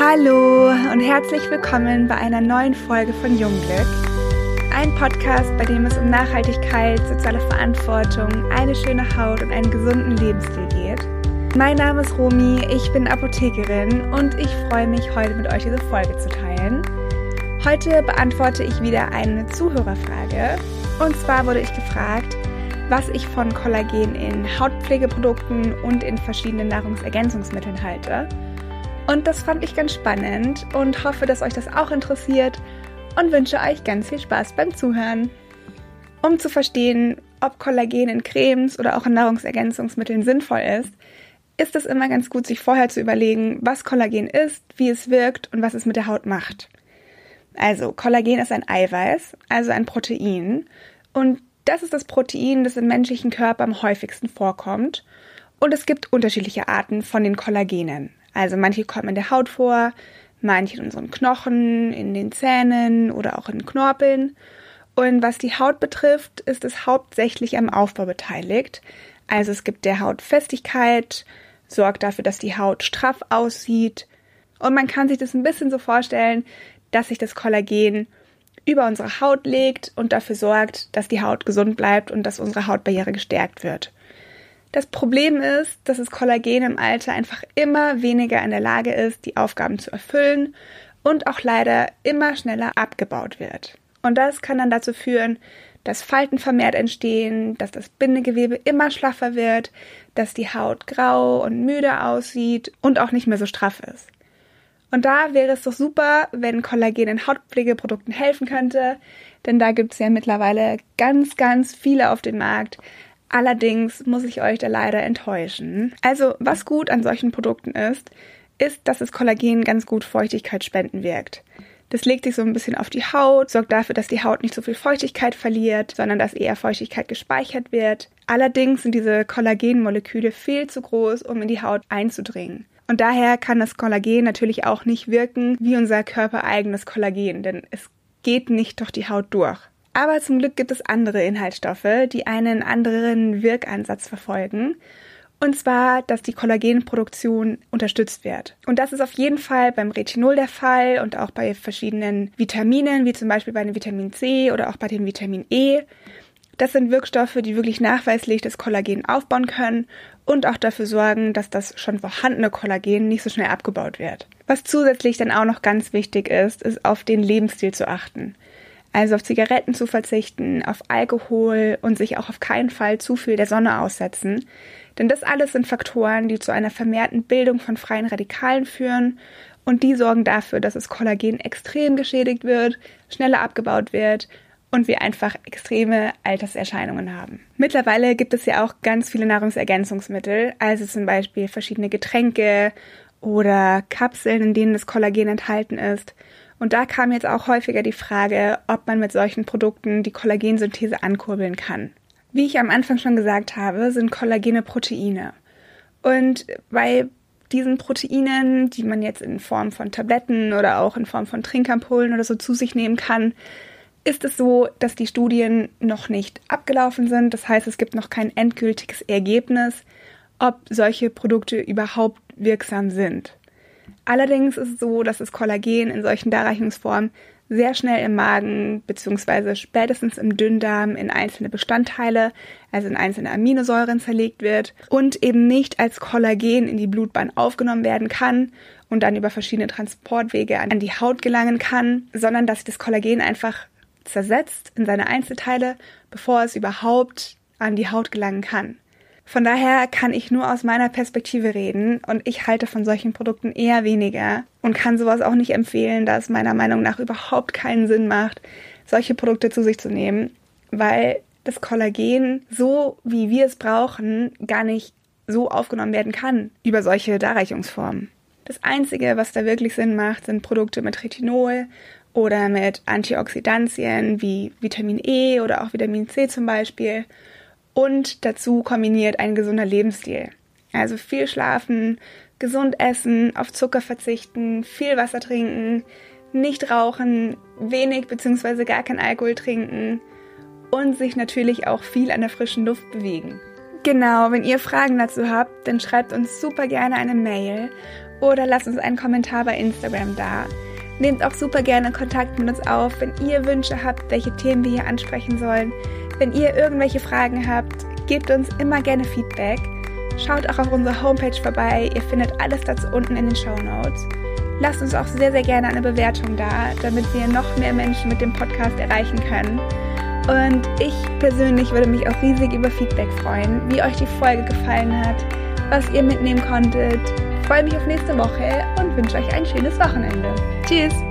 Hallo und herzlich willkommen bei einer neuen Folge von Jungglück. Ein Podcast, bei dem es um Nachhaltigkeit, soziale Verantwortung, eine schöne Haut und einen gesunden Lebensstil geht. Mein Name ist Romi, ich bin Apothekerin und ich freue mich, heute mit euch diese Folge zu teilen. Heute beantworte ich wieder eine Zuhörerfrage. Und zwar wurde ich gefragt, was ich von Kollagen in Hautpflegeprodukten und in verschiedenen Nahrungsergänzungsmitteln halte. Und das fand ich ganz spannend und hoffe, dass euch das auch interessiert und wünsche euch ganz viel Spaß beim Zuhören. Um zu verstehen, ob Kollagen in Cremes oder auch in Nahrungsergänzungsmitteln sinnvoll ist, ist es immer ganz gut, sich vorher zu überlegen, was Kollagen ist, wie es wirkt und was es mit der Haut macht. Also, Kollagen ist ein Eiweiß, also ein Protein. Und das ist das Protein, das im menschlichen Körper am häufigsten vorkommt. Und es gibt unterschiedliche Arten von den Kollagenen. Also manche kommen in der Haut vor, manche in unseren Knochen, in den Zähnen oder auch in Knorpeln. Und was die Haut betrifft, ist es hauptsächlich am Aufbau beteiligt. Also es gibt der Haut Festigkeit, sorgt dafür, dass die Haut straff aussieht. Und man kann sich das ein bisschen so vorstellen, dass sich das Kollagen über unsere Haut legt und dafür sorgt, dass die Haut gesund bleibt und dass unsere Hautbarriere gestärkt wird. Das Problem ist, dass das Kollagen im Alter einfach immer weniger in der Lage ist, die Aufgaben zu erfüllen und auch leider immer schneller abgebaut wird. Und das kann dann dazu führen, dass Falten vermehrt entstehen, dass das Bindegewebe immer schlaffer wird, dass die Haut grau und müde aussieht und auch nicht mehr so straff ist. Und da wäre es doch super, wenn Kollagen in Hautpflegeprodukten helfen könnte, denn da gibt es ja mittlerweile ganz, ganz viele auf dem Markt, Allerdings muss ich euch da leider enttäuschen. Also, was gut an solchen Produkten ist, ist, dass das Kollagen ganz gut Feuchtigkeit spenden wirkt. Das legt sich so ein bisschen auf die Haut, sorgt dafür, dass die Haut nicht so viel Feuchtigkeit verliert, sondern dass eher Feuchtigkeit gespeichert wird. Allerdings sind diese Kollagenmoleküle viel zu groß, um in die Haut einzudringen. Und daher kann das Kollagen natürlich auch nicht wirken wie unser körpereigenes Kollagen, denn es geht nicht durch die Haut durch. Aber zum Glück gibt es andere Inhaltsstoffe, die einen anderen Wirkansatz verfolgen. Und zwar, dass die Kollagenproduktion unterstützt wird. Und das ist auf jeden Fall beim Retinol der Fall und auch bei verschiedenen Vitaminen, wie zum Beispiel bei dem Vitamin C oder auch bei dem Vitamin E. Das sind Wirkstoffe, die wirklich nachweislich das Kollagen aufbauen können und auch dafür sorgen, dass das schon vorhandene Kollagen nicht so schnell abgebaut wird. Was zusätzlich dann auch noch ganz wichtig ist, ist auf den Lebensstil zu achten. Also auf Zigaretten zu verzichten, auf Alkohol und sich auch auf keinen Fall zu viel der Sonne aussetzen. Denn das alles sind Faktoren, die zu einer vermehrten Bildung von freien Radikalen führen und die sorgen dafür, dass das Kollagen extrem geschädigt wird, schneller abgebaut wird und wir einfach extreme Alterserscheinungen haben. Mittlerweile gibt es ja auch ganz viele Nahrungsergänzungsmittel, also zum Beispiel verschiedene Getränke oder Kapseln, in denen das Kollagen enthalten ist. Und da kam jetzt auch häufiger die Frage, ob man mit solchen Produkten die Kollagensynthese ankurbeln kann. Wie ich am Anfang schon gesagt habe, sind Kollagene Proteine. Und bei diesen Proteinen, die man jetzt in Form von Tabletten oder auch in Form von Trinkampullen oder so zu sich nehmen kann, ist es so, dass die Studien noch nicht abgelaufen sind. Das heißt, es gibt noch kein endgültiges Ergebnis, ob solche Produkte überhaupt wirksam sind. Allerdings ist es so, dass das Kollagen in solchen Darreichungsformen sehr schnell im Magen bzw. spätestens im Dünndarm in einzelne Bestandteile, also in einzelne Aminosäuren zerlegt wird und eben nicht als Kollagen in die Blutbahn aufgenommen werden kann und dann über verschiedene Transportwege an die Haut gelangen kann, sondern dass das Kollagen einfach zersetzt in seine Einzelteile, bevor es überhaupt an die Haut gelangen kann. Von daher kann ich nur aus meiner Perspektive reden und ich halte von solchen Produkten eher weniger und kann sowas auch nicht empfehlen, da es meiner Meinung nach überhaupt keinen Sinn macht, solche Produkte zu sich zu nehmen, weil das Kollagen, so wie wir es brauchen, gar nicht so aufgenommen werden kann über solche Darreichungsformen. Das Einzige, was da wirklich Sinn macht, sind Produkte mit Retinol oder mit Antioxidantien wie Vitamin E oder auch Vitamin C zum Beispiel und dazu kombiniert ein gesunder Lebensstil. Also viel schlafen, gesund essen, auf Zucker verzichten, viel Wasser trinken, nicht rauchen, wenig bzw. gar kein Alkohol trinken und sich natürlich auch viel an der frischen Luft bewegen. Genau, wenn ihr Fragen dazu habt, dann schreibt uns super gerne eine Mail oder lasst uns einen Kommentar bei Instagram da. Nehmt auch super gerne Kontakt mit uns auf, wenn ihr Wünsche habt, welche Themen wir hier ansprechen sollen. Wenn ihr irgendwelche Fragen habt, gebt uns immer gerne Feedback. Schaut auch auf unserer Homepage vorbei, ihr findet alles dazu unten in den Show Notes. Lasst uns auch sehr, sehr gerne eine Bewertung da, damit wir noch mehr Menschen mit dem Podcast erreichen können. Und ich persönlich würde mich auch riesig über Feedback freuen, wie euch die Folge gefallen hat, was ihr mitnehmen konntet. Ich freue mich auf nächste Woche und wünsche euch ein schönes Wochenende. Tschüss!